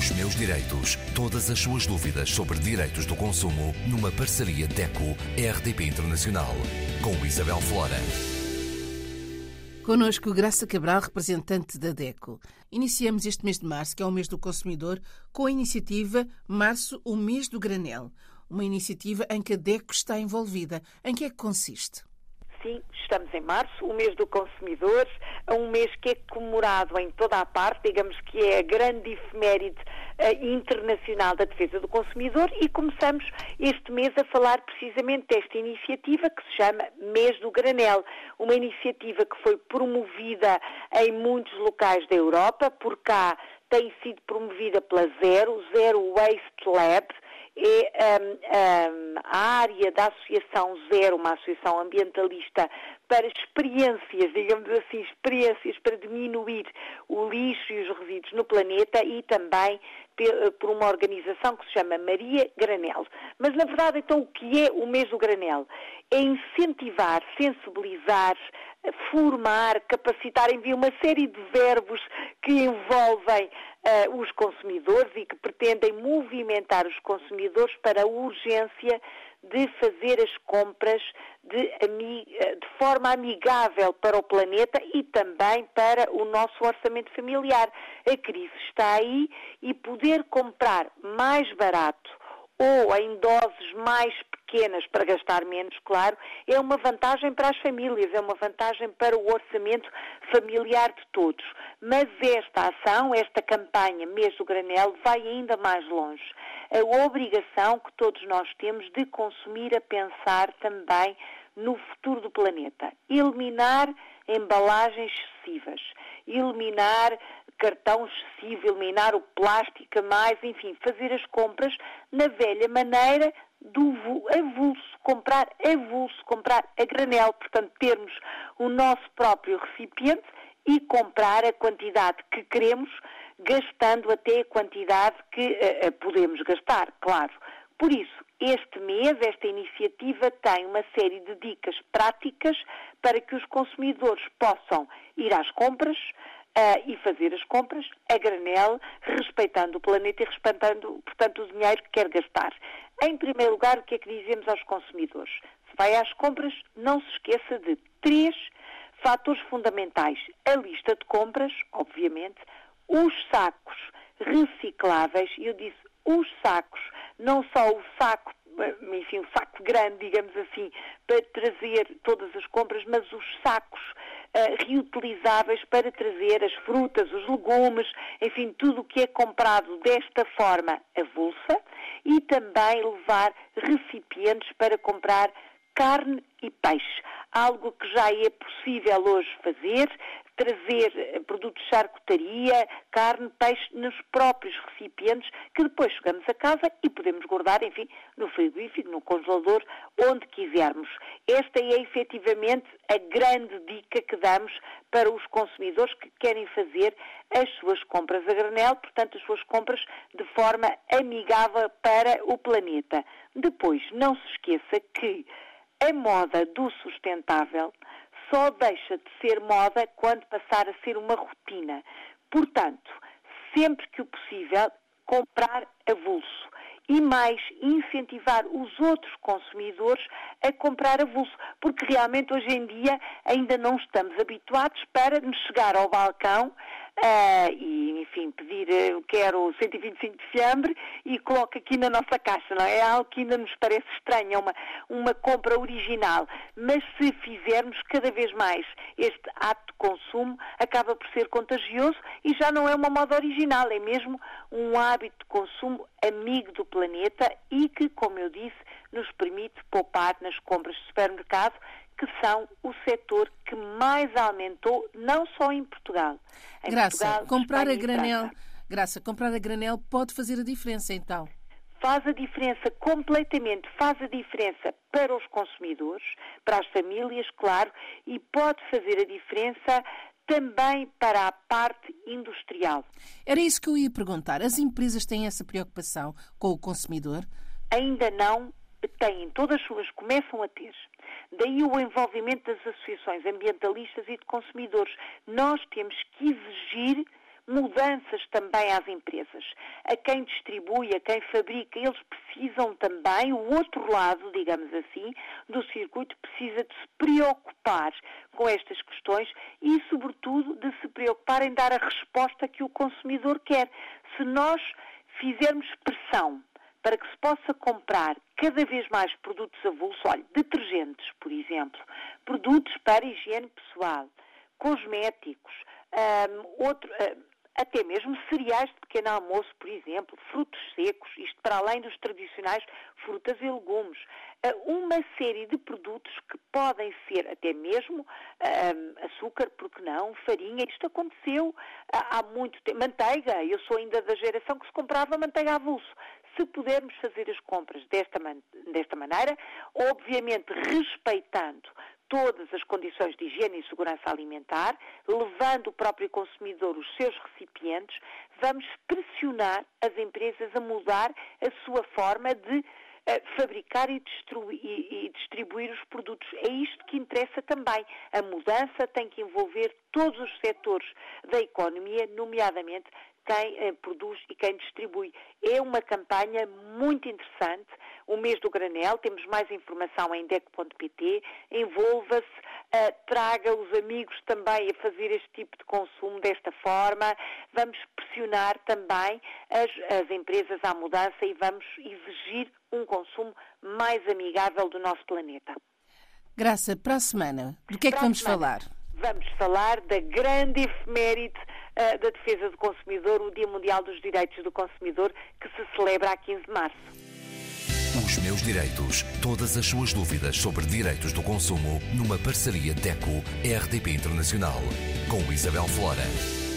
Os meus direitos. Todas as suas dúvidas sobre direitos do consumo numa parceria DECO-RDP Internacional. Com Isabel Flora. Conosco Graça Cabral, representante da DECO. Iniciamos este mês de março, que é o mês do consumidor, com a iniciativa Março, o mês do granel. Uma iniciativa em que a DECO está envolvida. Em que é que consiste? Sim, estamos em março, o mês do consumidor, um mês que é comemorado em toda a parte, digamos que é a grande efeméride uh, internacional da defesa do consumidor e começamos este mês a falar precisamente desta iniciativa que se chama Mês do Granel, uma iniciativa que foi promovida em muitos locais da Europa, por cá tem sido promovida pela Zero, Zero Waste Lab, é um, um, a área da Associação Zero, uma associação ambientalista para experiências, digamos assim, experiências para diminuir o lixo e os resíduos no planeta e também por uma organização que se chama Maria Granel. Mas, na verdade, então, o que é o mês do granel? É incentivar, sensibilizar, formar, capacitar, envia uma série de verbos que envolvem uh, os consumidores e que pretendem movimentar os consumidores para a urgência de fazer as compras de, eh, de, forma amigável para o planeta e também para o nosso orçamento familiar. A crise está aí e poder comprar mais barato ou em doses mais pequenas para gastar menos, claro, é uma vantagem para as famílias, é uma vantagem para o orçamento familiar de todos. Mas esta ação, esta campanha Mês do Granel, vai ainda mais longe. A obrigação que todos nós temos de consumir a pensar também no futuro do planeta. Eliminar embalagens excessivas, eliminar cartão excessivo, eliminar o plástico a mais, enfim, fazer as compras na velha maneira do avulso, comprar avulso, comprar a granel, portanto, termos o nosso próprio recipiente e comprar a quantidade que queremos, gastando até a quantidade que uh, podemos gastar, claro. Por isso, este mês, esta iniciativa tem uma série de dicas práticas para que os consumidores possam ir às compras, uh, e fazer as compras a granel, respeitando o planeta e respeitando, portanto, o dinheiro que quer gastar. Em primeiro lugar, o que é que dizemos aos consumidores? Se vai às compras, não se esqueça de três fatores fundamentais. A lista de compras, obviamente, os sacos recicláveis, e eu disse os sacos, não só o saco enfim, um saco grande, digamos assim, para trazer todas as compras, mas os sacos uh, reutilizáveis para trazer as frutas, os legumes, enfim, tudo o que é comprado desta forma avulsa e também levar recipientes para comprar carne e peixe, algo que já é possível hoje fazer, trazer eh, produtos de charcutaria, carne, peixe nos próprios recipientes que depois chegamos a casa e podemos guardar, enfim, no frigorífico, no congelador, onde quisermos. Esta é efetivamente a grande dica que damos para os consumidores que querem fazer as suas compras a granel, portanto, as suas compras de forma amigável para o planeta. Depois, não se esqueça que a moda do sustentável só deixa de ser moda quando passar a ser uma rotina. Portanto, sempre que o possível, comprar avulso e mais incentivar os outros consumidores a comprar avulso, porque realmente hoje em dia ainda não estamos habituados para nos chegar ao balcão uh, e, enfim, pedir uh, quero 125 de fiambre e coloco aqui na nossa caixa, não é? é? algo que ainda nos parece estranho, é uma, uma compra original. Mas se fizermos cada vez mais este ato de consumo, acaba por ser contagioso e já não é uma moda original, é mesmo um hábito de consumo amigo do planeta e que, como eu disse, nos permite poupar nas compras de supermercado que são o setor que mais aumentou, não só em Portugal. Em Graça, Portugal, comprar Espanha a granel, Graça, comprar a granel pode fazer a diferença então? Faz a diferença completamente, faz a diferença para os consumidores, para as famílias, claro, e pode fazer a diferença também para a parte industrial. Era isso que eu ia perguntar. As empresas têm essa preocupação com o consumidor? Ainda não têm, todas suas começam a ter. Daí o envolvimento das associações ambientalistas e de consumidores. Nós temos que exigir mudanças também às empresas. A quem distribui, a quem fabrica, eles precisam também, o outro lado, digamos assim, do circuito precisa de se preocupar com estas questões e, sobretudo, de se preocupar em dar a resposta que o consumidor quer. Se nós fizermos pressão para que se possa comprar cada vez mais produtos avulsos, olha, detergentes, por exemplo, produtos para higiene pessoal, cosméticos, um, outro, uh, até mesmo cereais de pequeno almoço, por exemplo, frutos secos, isto para além dos tradicionais frutas e legumes. Uh, uma série de produtos que podem ser até mesmo uh, açúcar, porque não, farinha. Isto aconteceu há muito tempo. Manteiga, eu sou ainda da geração que se comprava manteiga avulso. Se pudermos fazer as compras desta, man desta maneira, obviamente respeitando todas as condições de higiene e segurança alimentar, levando o próprio consumidor os seus recipientes, vamos pressionar as empresas a mudar a sua forma de fabricar e, e, e distribuir os produtos. É isto que interessa também. A mudança tem que envolver todos os setores da economia, nomeadamente quem eh, produz e quem distribui. É uma campanha muito interessante. O mês do granel, temos mais informação em DEC.pt, envolva-se, uh, traga os amigos também a fazer este tipo de consumo desta forma. Vamos pressionar também as, as empresas à mudança e vamos exigir um consumo mais amigável do nosso planeta. Graça, para a semana, do que é que vamos semana, falar? Vamos falar da grande efeméride uh, da defesa do consumidor, o Dia Mundial dos Direitos do Consumidor, que se celebra a 15 de março. Os meus direitos. Todas as suas dúvidas sobre direitos do consumo numa parceria DECO-RDP Internacional com Isabel Flora.